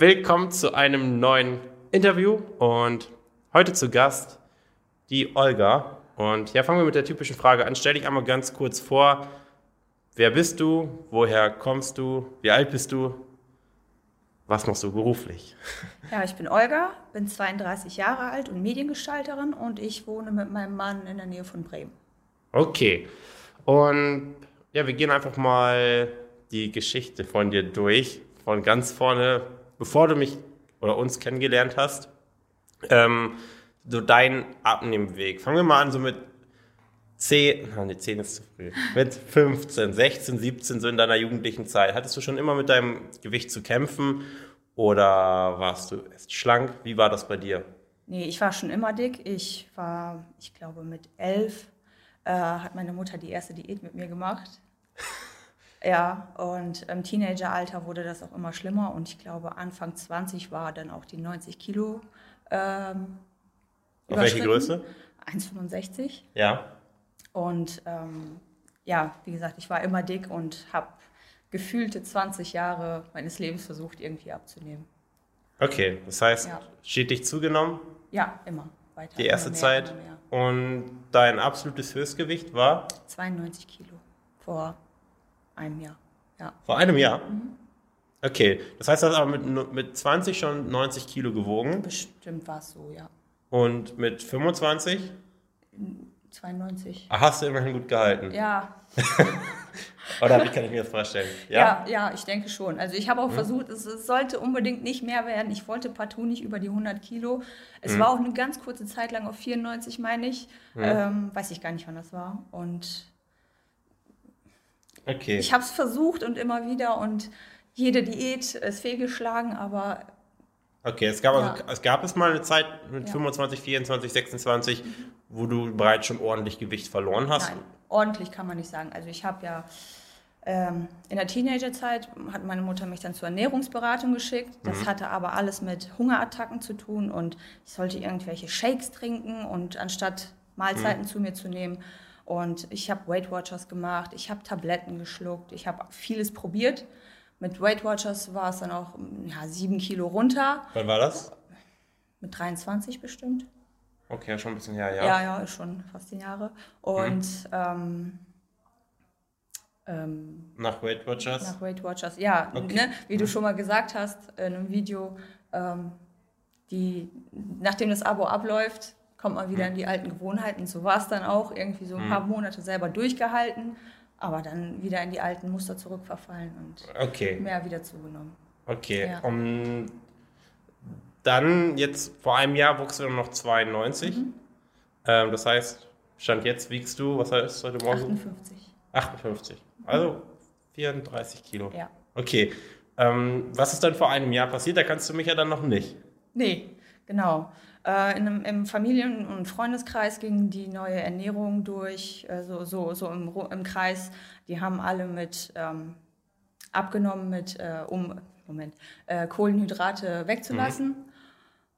Willkommen zu einem neuen Interview und heute zu Gast die Olga. Und ja, fangen wir mit der typischen Frage an. Stell dich einmal ganz kurz vor. Wer bist du? Woher kommst du? Wie alt bist du? Was machst du beruflich? Ja, ich bin Olga, bin 32 Jahre alt und Mediengestalterin und ich wohne mit meinem Mann in der Nähe von Bremen. Okay. Und ja, wir gehen einfach mal die Geschichte von dir durch, von ganz vorne, bevor du mich oder uns kennengelernt hast. Ähm, so dein Abnehmweg. Fangen wir mal an, so mit 10, nein, die 10 ist zu früh, mit 15, 16, 17, so in deiner jugendlichen Zeit. Hattest du schon immer mit deinem Gewicht zu kämpfen oder warst du erst schlank? Wie war das bei dir? Nee, ich war schon immer dick. Ich war, ich glaube, mit elf äh, hat meine Mutter die erste Diät mit mir gemacht. Ja, und im Teenageralter wurde das auch immer schlimmer und ich glaube, Anfang 20 war dann auch die 90 Kilo. Ähm, Auf welche Größe? 1,65. Ja. Und ähm, ja, wie gesagt, ich war immer dick und habe gefühlte 20 Jahre meines Lebens versucht, irgendwie abzunehmen. Okay, das heißt, ja. stetig zugenommen? Ja, immer. Weiter, Die erste mehr, Zeit. Und dein absolutes Höchstgewicht war? 92 Kilo vor einem Jahr. Ja. Vor einem Jahr? Mhm. Okay, das heißt, du hast aber mit, mit 20 schon 90 Kilo gewogen? Bestimmt war es so, ja. Und mit 25? 92. Ach, hast du immerhin gut gehalten? Ja. Oder wie kann ich mir das vorstellen? Ja, ja, ja ich denke schon. Also ich habe auch mhm. versucht, es, es, sollte unbedingt nicht mehr werden. Ich wollte partout nicht über die 100 Kilo. Es mhm. war auch eine ganz kurze Zeit lang auf 94, meine ich. Mhm. Ähm, weiß ich gar nicht, wann das war. Und okay. ich habe es versucht und immer wieder und jede Diät ist fehlgeschlagen, aber Okay, es gab, ja. also, es gab es mal eine Zeit mit ja. 25, 24, 26, mhm. wo du bereits schon ordentlich Gewicht verloren hast? Nein, ordentlich kann man nicht sagen. Also ich habe ja ähm, in der Teenagerzeit hat meine Mutter mich dann zur Ernährungsberatung geschickt. Das mhm. hatte aber alles mit Hungerattacken zu tun und ich sollte irgendwelche Shakes trinken und anstatt Mahlzeiten mhm. zu mir zu nehmen. Und ich habe Weight Watchers gemacht, ich habe Tabletten geschluckt, ich habe vieles probiert. Mit Weight Watchers war es dann auch ja, sieben Kilo runter. Wann war das? Mit 23 bestimmt. Okay, schon ein bisschen her, ja. Ja, ja, schon fast zehn Jahre. Und mhm. ähm, ähm, nach Weight Watchers? Nach Weight Watchers, ja. Okay. Ne, wie du mhm. schon mal gesagt hast in einem Video, ähm, die, nachdem das Abo abläuft, kommt man wieder mhm. in die alten Gewohnheiten. So war es dann auch, irgendwie so ein mhm. paar Monate selber durchgehalten aber dann wieder in die alten Muster zurückverfallen und okay. mehr wieder zugenommen. Okay, ja. um, dann jetzt vor einem Jahr wuchst du noch 92. Mhm. Ähm, das heißt, Stand jetzt wiegst du, was heißt heute Morgen? 58. 58. Also 34 Kilo. Ja. Okay. Ähm, was ist dann vor einem Jahr passiert? Da kannst du mich ja dann noch nicht. Nee, genau. Äh, in einem, Im Familien- und Freundeskreis ging die neue Ernährung durch, äh, so, so, so im, im Kreis. Die haben alle mit ähm, abgenommen, mit, äh, um Moment, äh, Kohlenhydrate wegzulassen. Mhm.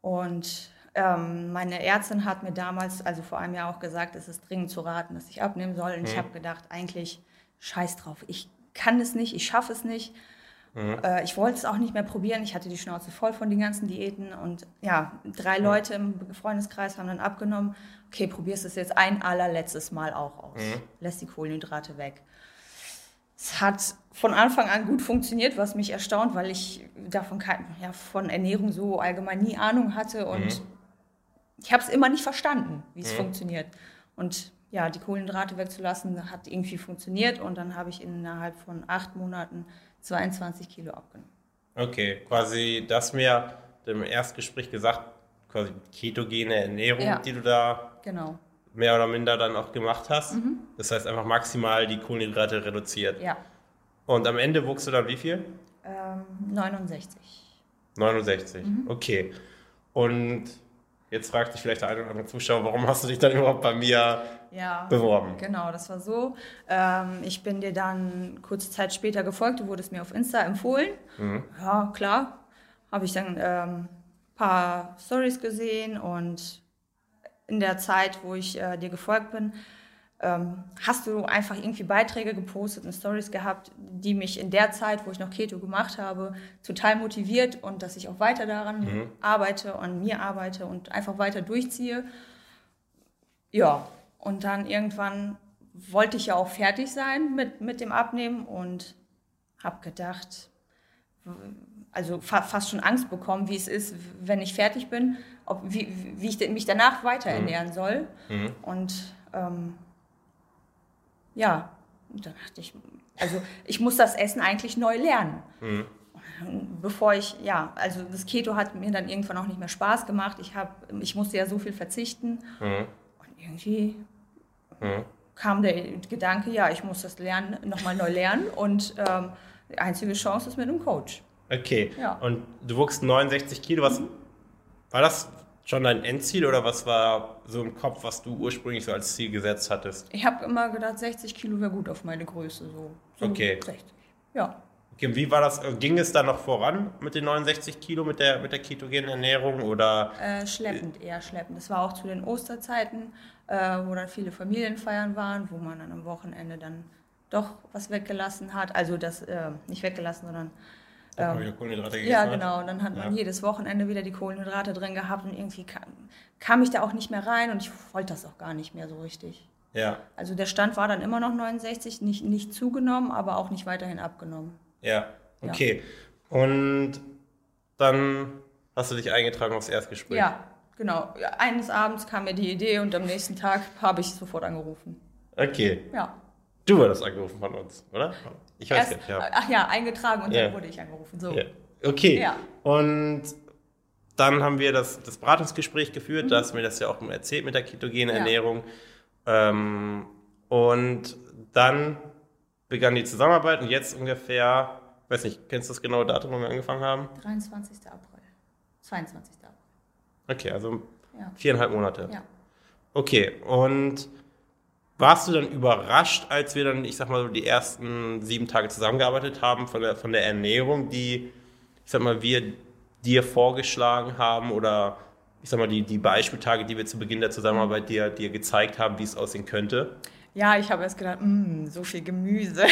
Und ähm, meine Ärztin hat mir damals, also vor einem Jahr auch gesagt, es ist dringend zu raten, dass ich abnehmen soll. Und mhm. ich habe gedacht, eigentlich scheiß drauf, ich kann es nicht, ich schaffe es nicht. Mhm. Äh, ich wollte es auch nicht mehr probieren. Ich hatte die Schnauze voll von den ganzen Diäten. Und ja, drei mhm. Leute im Freundeskreis haben dann abgenommen. Okay, probierst es jetzt ein allerletztes Mal auch aus. Mhm. Lässt die Kohlenhydrate weg. Es hat von Anfang an gut funktioniert, was mich erstaunt, weil ich davon kein, ja, von Ernährung so allgemein nie Ahnung hatte und mhm. ich habe es immer nicht verstanden, wie es mhm. funktioniert. Und ja, die Kohlenhydrate wegzulassen, hat irgendwie funktioniert und dann habe ich innerhalb von acht Monaten 22 Kilo abgenommen. Okay, quasi das mir im Erstgespräch gesagt, quasi ketogene Ernährung, ja. die du da genau. mehr oder minder dann auch gemacht hast. Mhm. Das heißt einfach maximal die Kohlenhydrate reduziert. Ja. Und am Ende wuchst du dann wie viel? Ähm, 69. 69, mhm. okay. Und Jetzt fragt sich vielleicht der eine oder andere Zuschauer, warum hast du dich dann überhaupt bei mir ja, beworben? Genau, das war so. Ähm, ich bin dir dann kurze Zeit später gefolgt, du wurdest mir auf Insta empfohlen. Mhm. Ja, klar. Habe ich dann ein ähm, paar Stories gesehen und in der Zeit, wo ich äh, dir gefolgt bin, ähm, hast du einfach irgendwie Beiträge gepostet und Stories gehabt, die mich in der Zeit, wo ich noch Keto gemacht habe, total motiviert und dass ich auch weiter daran mhm. arbeite, an mir arbeite und einfach weiter durchziehe. Ja, und dann irgendwann wollte ich ja auch fertig sein mit, mit dem Abnehmen und habe gedacht, also fa fast schon Angst bekommen, wie es ist, wenn ich fertig bin, ob, wie, wie ich mich danach weiter mhm. ernähren soll. Mhm. Und ähm, ja, da dachte ich, also ich muss das Essen eigentlich neu lernen. Mhm. Bevor ich, ja, also das Keto hat mir dann irgendwann auch nicht mehr Spaß gemacht. Ich, hab, ich musste ja so viel verzichten. Mhm. Und irgendwie mhm. kam der Gedanke, ja, ich muss das lernen, nochmal neu lernen. Und ähm, die einzige Chance ist mit einem Coach. Okay. Ja. Und du wuchst 69 Kilo. Was, mhm. War das schon dein Endziel oder was war so im Kopf, was du ursprünglich so als Ziel gesetzt hattest? Ich habe immer gedacht, 60 Kilo wäre gut auf meine Größe. So, so okay. 60. Ja. Okay, wie war das? Ging es da noch voran mit den 69 Kilo, mit der, mit der ketogenen Ernährung oder? Äh, schleppend, eher schleppend. Das war auch zu den Osterzeiten, äh, wo dann viele Familienfeiern waren, wo man dann am Wochenende dann doch was weggelassen hat. Also das äh, nicht weggelassen, sondern ähm, wieder Kohlenhydrate ja, genau. Und dann hat man ja. jedes Wochenende wieder die Kohlenhydrate drin gehabt und irgendwie kam, kam, ich da auch nicht mehr rein und ich wollte das auch gar nicht mehr so richtig. Ja. Also der Stand war dann immer noch 69, nicht, nicht zugenommen, aber auch nicht weiterhin abgenommen. Ja, okay. Ja. Und dann hast du dich eingetragen aufs Erstgespräch? Ja, genau. Eines Abends kam mir die Idee und am nächsten Tag habe ich sofort angerufen. Okay. Ja. Du wurdest angerufen von uns, oder? Ich weiß Erst, nicht, ja. Ach ja, eingetragen und ja. dann wurde ich angerufen. So. Ja. Okay. Ja. Und dann haben wir das, das Beratungsgespräch geführt, mhm. da hast du mir das ja auch erzählt mit der ketogenen Ernährung. Ähm, und dann begann die Zusammenarbeit und jetzt ungefähr, weiß nicht, kennst du das genaue Datum, wo wir angefangen haben? 23. April. 22. Okay, also viereinhalb Monate. Ja. Okay, und warst du dann überrascht, als wir dann, ich sag mal, so die ersten sieben Tage zusammengearbeitet haben von der, von der Ernährung, die, ich sag mal, wir dir vorgeschlagen haben oder ich sag mal, die, die Beispieltage, die wir zu Beginn der Zusammenarbeit dir, dir gezeigt haben, wie es aussehen könnte? Ja, ich habe erst gedacht, mh, so viel Gemüse.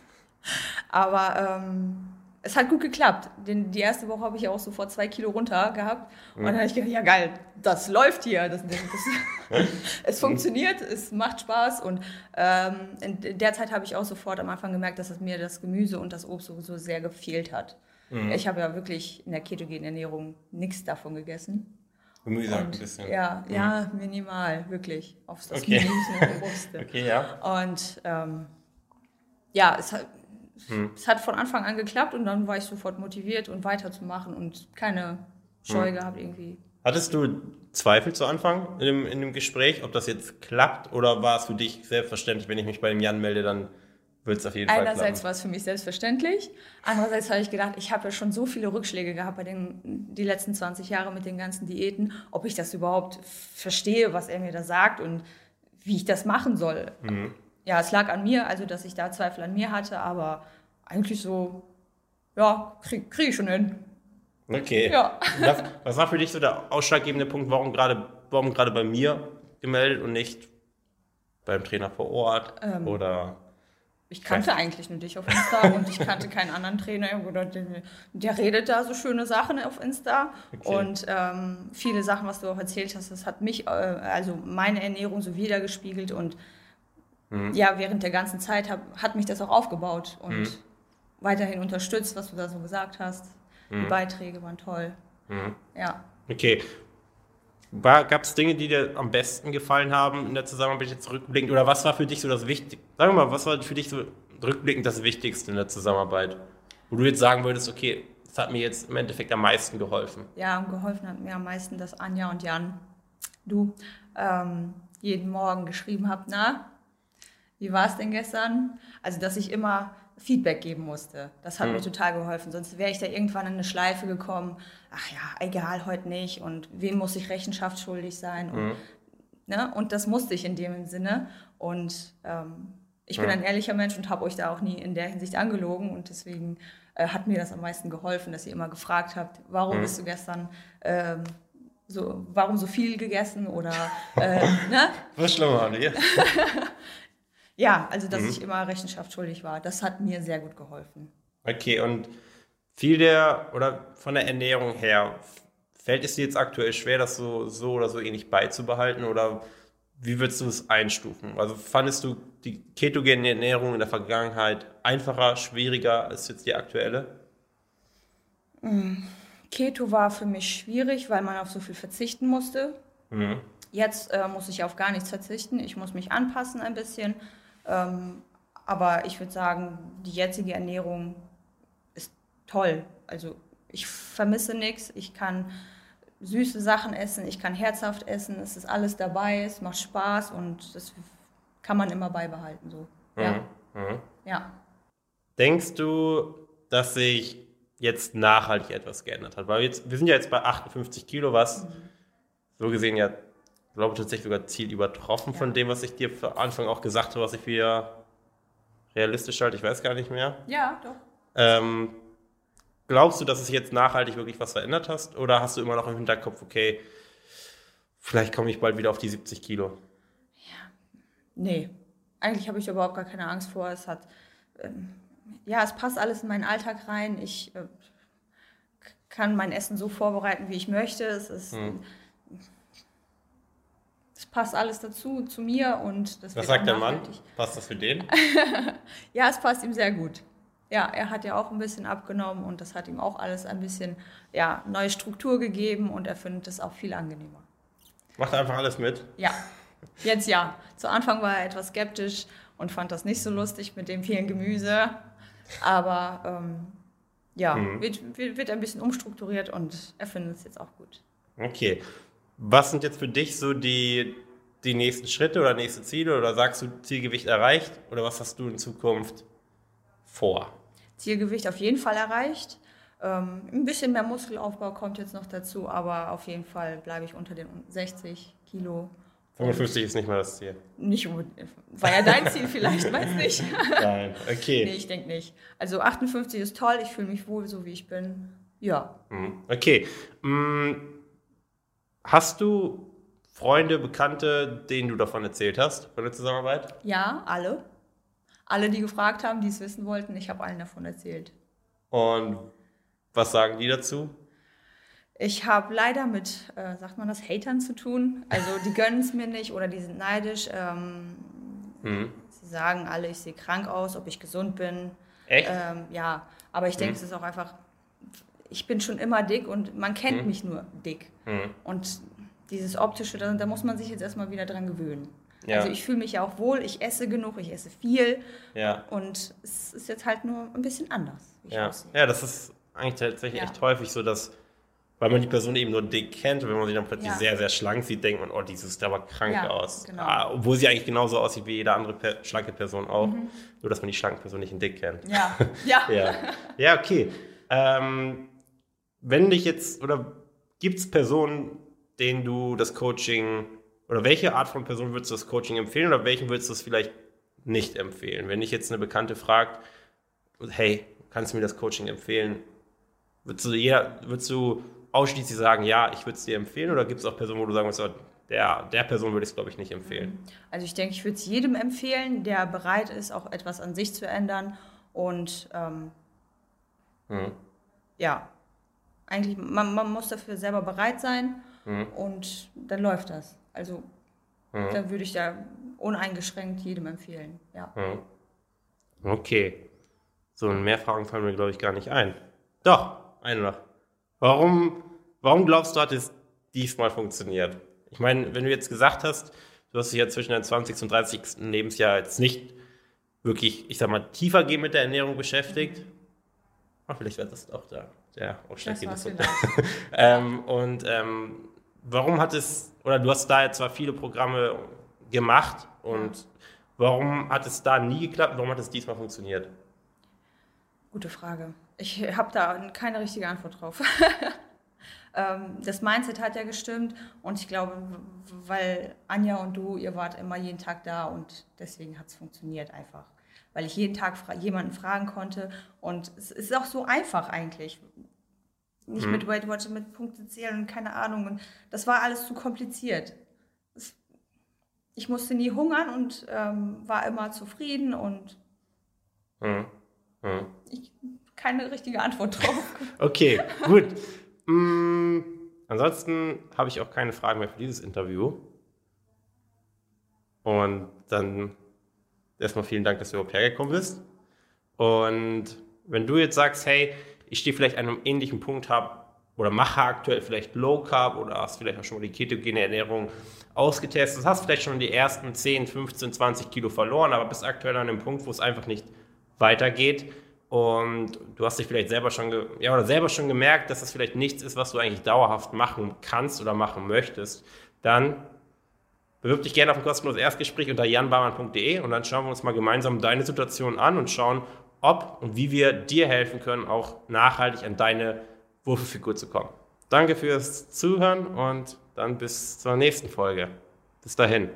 Aber ähm, es hat gut geklappt. Den, die erste Woche habe ich ja auch sofort zwei Kilo runter gehabt. Und dann habe ich gedacht, ja geil, das läuft hier. Das, das, es funktioniert, es macht Spaß. Und ähm, in der Zeit habe ich auch sofort am Anfang gemerkt, dass es mir das Gemüse und das Obst sowieso sehr gefehlt hat. Mhm. Ich habe ja wirklich in der ketogenen Ernährung nichts davon gegessen. Gemüse und, ein bisschen. Ja, mhm. ja, minimal, wirklich. Aufs das okay. Gemüse und Obst. okay, ja. Und ähm, ja, es hat hm. Es hat von Anfang an geklappt und dann war ich sofort motiviert und weiterzumachen und keine Scheu hm. gehabt irgendwie. Hattest du Zweifel zu Anfang in dem, in dem Gespräch, ob das jetzt klappt oder war es für dich selbstverständlich, wenn ich mich bei dem Jan melde, dann wird es auf jeden Einerseits Fall Einerseits war es für mich selbstverständlich, andererseits habe ich gedacht, ich habe ja schon so viele Rückschläge gehabt bei den die letzten 20 Jahre mit den ganzen Diäten, ob ich das überhaupt verstehe, was er mir da sagt und wie ich das machen soll. Mhm ja, es lag an mir, also dass ich da Zweifel an mir hatte, aber eigentlich so, ja, kriege krieg ich schon hin. Okay. Ja. Was, was, war für dich so der ausschlaggebende Punkt, warum gerade warum gerade bei mir gemeldet und nicht beim Trainer vor Ort ähm, oder ich kannte eigentlich nur dich auf Insta und ich kannte keinen anderen Trainer oder der, der, redet da so schöne Sachen auf Insta okay. und ähm, viele Sachen, was du auch erzählt hast, das hat mich, äh, also meine Ernährung so wiedergespiegelt und Mhm. Ja, während der ganzen Zeit hab, hat mich das auch aufgebaut und mhm. weiterhin unterstützt, was du da so gesagt hast. Die mhm. Beiträge waren toll. Mhm. Ja. Okay. Gab es Dinge, die dir am besten gefallen haben in der Zusammenarbeit jetzt rückblickend? Oder was war für dich so das Wichtigste? Sagen wir mal, was war für dich so rückblickend das Wichtigste in der Zusammenarbeit? Wo du jetzt sagen würdest, okay, das hat mir jetzt im Endeffekt am meisten geholfen. Ja, geholfen hat mir am meisten, dass Anja und Jan, du, ähm, jeden Morgen geschrieben habt, na, wie war es denn gestern? Also, dass ich immer Feedback geben musste. Das hat mhm. mir total geholfen. Sonst wäre ich da irgendwann in eine Schleife gekommen. Ach ja, egal, heute nicht. Und wem muss ich Rechenschaft schuldig sein? Und, mhm. ne? und das musste ich in dem Sinne. Und ähm, ich bin ein ehrlicher Mensch und habe euch da auch nie in der Hinsicht angelogen. Und deswegen äh, hat mir das am meisten geholfen, dass ihr immer gefragt habt, warum mhm. bist du gestern ähm, so, warum so viel gegessen oder, äh, ne? Was schlimmer dir? ja, also, dass mhm. ich immer Rechenschaft schuldig war. Das hat mir sehr gut geholfen. Okay, und viel der, oder von der Ernährung her, fällt es dir jetzt aktuell schwer, das so, so oder so ähnlich beizubehalten oder wie würdest du es einstufen? Also fandest du die ketogene Ernährung in der Vergangenheit einfacher, schwieriger als jetzt die aktuelle? Mm, Keto war für mich schwierig, weil man auf so viel verzichten musste. Mhm. Jetzt äh, muss ich auf gar nichts verzichten. Ich muss mich anpassen ein bisschen. Ähm, aber ich würde sagen, die jetzige Ernährung ist toll. Also ich vermisse nichts. Ich kann süße Sachen essen, ich kann herzhaft essen. Es ist alles dabei, es macht Spaß und das kann man immer beibehalten. So. Ja. Mhm. Mhm. ja. Denkst du, dass sich jetzt nachhaltig etwas geändert hat. Weil jetzt, wir sind ja jetzt bei 58 Kilo, was mhm. so gesehen ja, glaube ich, tatsächlich sogar Ziel übertroffen ja. von dem, was ich dir für Anfang auch gesagt habe, was ich für realistisch halte. Ich weiß gar nicht mehr. Ja, doch. Ähm, glaubst du, dass es jetzt nachhaltig wirklich was verändert hast? Oder hast du immer noch im Hinterkopf, okay, vielleicht komme ich bald wieder auf die 70 Kilo? Ja, nee. Eigentlich habe ich überhaupt gar keine Angst vor. Es hat. Ähm ja, es passt alles in meinen Alltag rein. Ich äh, kann mein Essen so vorbereiten, wie ich möchte. Es ist. Hm. Es passt alles dazu, zu mir und das Was sagt der Mann? Passt das für den? ja, es passt ihm sehr gut. Ja, er hat ja auch ein bisschen abgenommen und das hat ihm auch alles ein bisschen ja, neue Struktur gegeben und er findet es auch viel angenehmer. Macht einfach alles mit? Ja, jetzt ja. Zu Anfang war er etwas skeptisch und fand das nicht so lustig mit dem vielen Gemüse. Aber ähm, ja, mhm. wird, wird ein bisschen umstrukturiert und er findet es jetzt auch gut. Okay. Was sind jetzt für dich so die, die nächsten Schritte oder nächste Ziele? Oder sagst du, Zielgewicht erreicht? Oder was hast du in Zukunft vor? Zielgewicht auf jeden Fall erreicht. Ähm, ein bisschen mehr Muskelaufbau kommt jetzt noch dazu, aber auf jeden Fall bleibe ich unter den 60 Kilo 55 ist nicht mal das Ziel. Nicht. War ja dein Ziel vielleicht, weiß nicht. Nein, okay. Nee, ich denke nicht. Also 58 ist toll, ich fühle mich wohl, so wie ich bin. Ja. Mhm. Okay. Mm, hast du Freunde, Bekannte, denen du davon erzählt hast, von der Zusammenarbeit? Ja, alle. Alle, die gefragt haben, die es wissen wollten, ich habe allen davon erzählt. Und was sagen die dazu? Ich habe leider mit, äh, sagt man das, Hatern zu tun. Also die gönnen es mir nicht oder die sind neidisch. Ähm, mhm. Sie sagen alle, ich sehe krank aus, ob ich gesund bin. Echt? Ähm, ja, aber ich denke, mhm. es ist auch einfach, ich bin schon immer dick und man kennt mhm. mich nur dick. Mhm. Und dieses optische, da, da, muss man sich jetzt erstmal wieder dran gewöhnen. Ja. Also ich fühle mich ja auch wohl, ich esse genug, ich esse viel. Ja. Und es ist jetzt halt nur ein bisschen anders. ja. ja, das ist eigentlich tatsächlich echt häufig so, dass weil man die Person eben nur dick kennt wenn man sie dann plötzlich sehr, sehr schlank sieht, denkt man, oh, die sieht aber krank aus. Genau. Ah, obwohl sie eigentlich genauso aussieht wie jede andere per schlanke Person auch. Mhm. Nur, dass man die schlanke Person nicht in dick kennt. Ja, ja. ja. ja, okay. Ähm, wenn dich jetzt, oder gibt es Personen, denen du das Coaching, oder welche Art von Person würdest du das Coaching empfehlen oder welchen würdest du es vielleicht nicht empfehlen? Wenn dich jetzt eine Bekannte fragt, hey, kannst du mir das Coaching empfehlen? Würdest du, jeder, würdest du ausschließlich sagen, ja, ich würde es dir empfehlen? Oder gibt es auch Personen, wo du sagen würdest, der, der Person würde ich es, glaube ich, nicht empfehlen? Also ich denke, ich würde es jedem empfehlen, der bereit ist, auch etwas an sich zu ändern. Und ähm, mhm. ja, eigentlich, man, man, muss dafür selber bereit sein mhm. und dann läuft das. Also mhm. dann würde ich da uneingeschränkt jedem empfehlen. Ja. Mhm. Okay. So, mehr Fragen fallen mir, glaube ich, gar nicht ein. Doch, eine noch. Warum, warum glaubst du, hat es diesmal funktioniert? Ich meine, wenn du jetzt gesagt hast, du hast dich ja zwischen deinem 20. und 30. Lebensjahr jetzt nicht wirklich, ich sag mal, tiefer gehen mit der Ernährung beschäftigt. Ach, vielleicht wird das auch da der ausschlaggebende Punkt. ähm, und ähm, warum hat es, oder du hast da jetzt zwar viele Programme gemacht und warum hat es da nie geklappt? Warum hat es diesmal funktioniert? Gute Frage. Ich habe da keine richtige Antwort drauf. Ähm, das Mindset hat ja gestimmt und ich glaube, weil Anja und du, ihr wart immer jeden Tag da und deswegen hat es funktioniert einfach. Weil ich jeden Tag fra jemanden fragen konnte und es ist auch so einfach eigentlich. Nicht mhm. mit Weight Watchers, mit Punkte zählen und keine Ahnung. Und das war alles zu kompliziert. Das, ich musste nie hungern und ähm, war immer zufrieden und mhm. Mhm. Ich, keine richtige Antwort drauf. okay, gut. mm, ansonsten habe ich auch keine Fragen mehr für dieses Interview. Und dann erstmal vielen Dank, dass du überhaupt hergekommen bist. Und wenn du jetzt sagst, hey, ich stehe vielleicht an einem ähnlichen Punkt habe oder mache aktuell vielleicht Low Carb oder hast vielleicht auch schon mal die ketogene Ernährung ausgetestet, hast vielleicht schon die ersten 10, 15, 20 Kilo verloren, aber bist aktuell an einem Punkt, wo es einfach nicht weitergeht und du hast dich vielleicht selber schon, ja, oder selber schon gemerkt, dass das vielleicht nichts ist, was du eigentlich dauerhaft machen kannst oder machen möchtest, dann bewirb dich gerne auf ein kostenloses Erstgespräch unter janbarmann.de und dann schauen wir uns mal gemeinsam deine Situation an und schauen, ob und wie wir dir helfen können, auch nachhaltig an deine Wurfelfigur zu kommen. Danke fürs Zuhören und dann bis zur nächsten Folge. Bis dahin.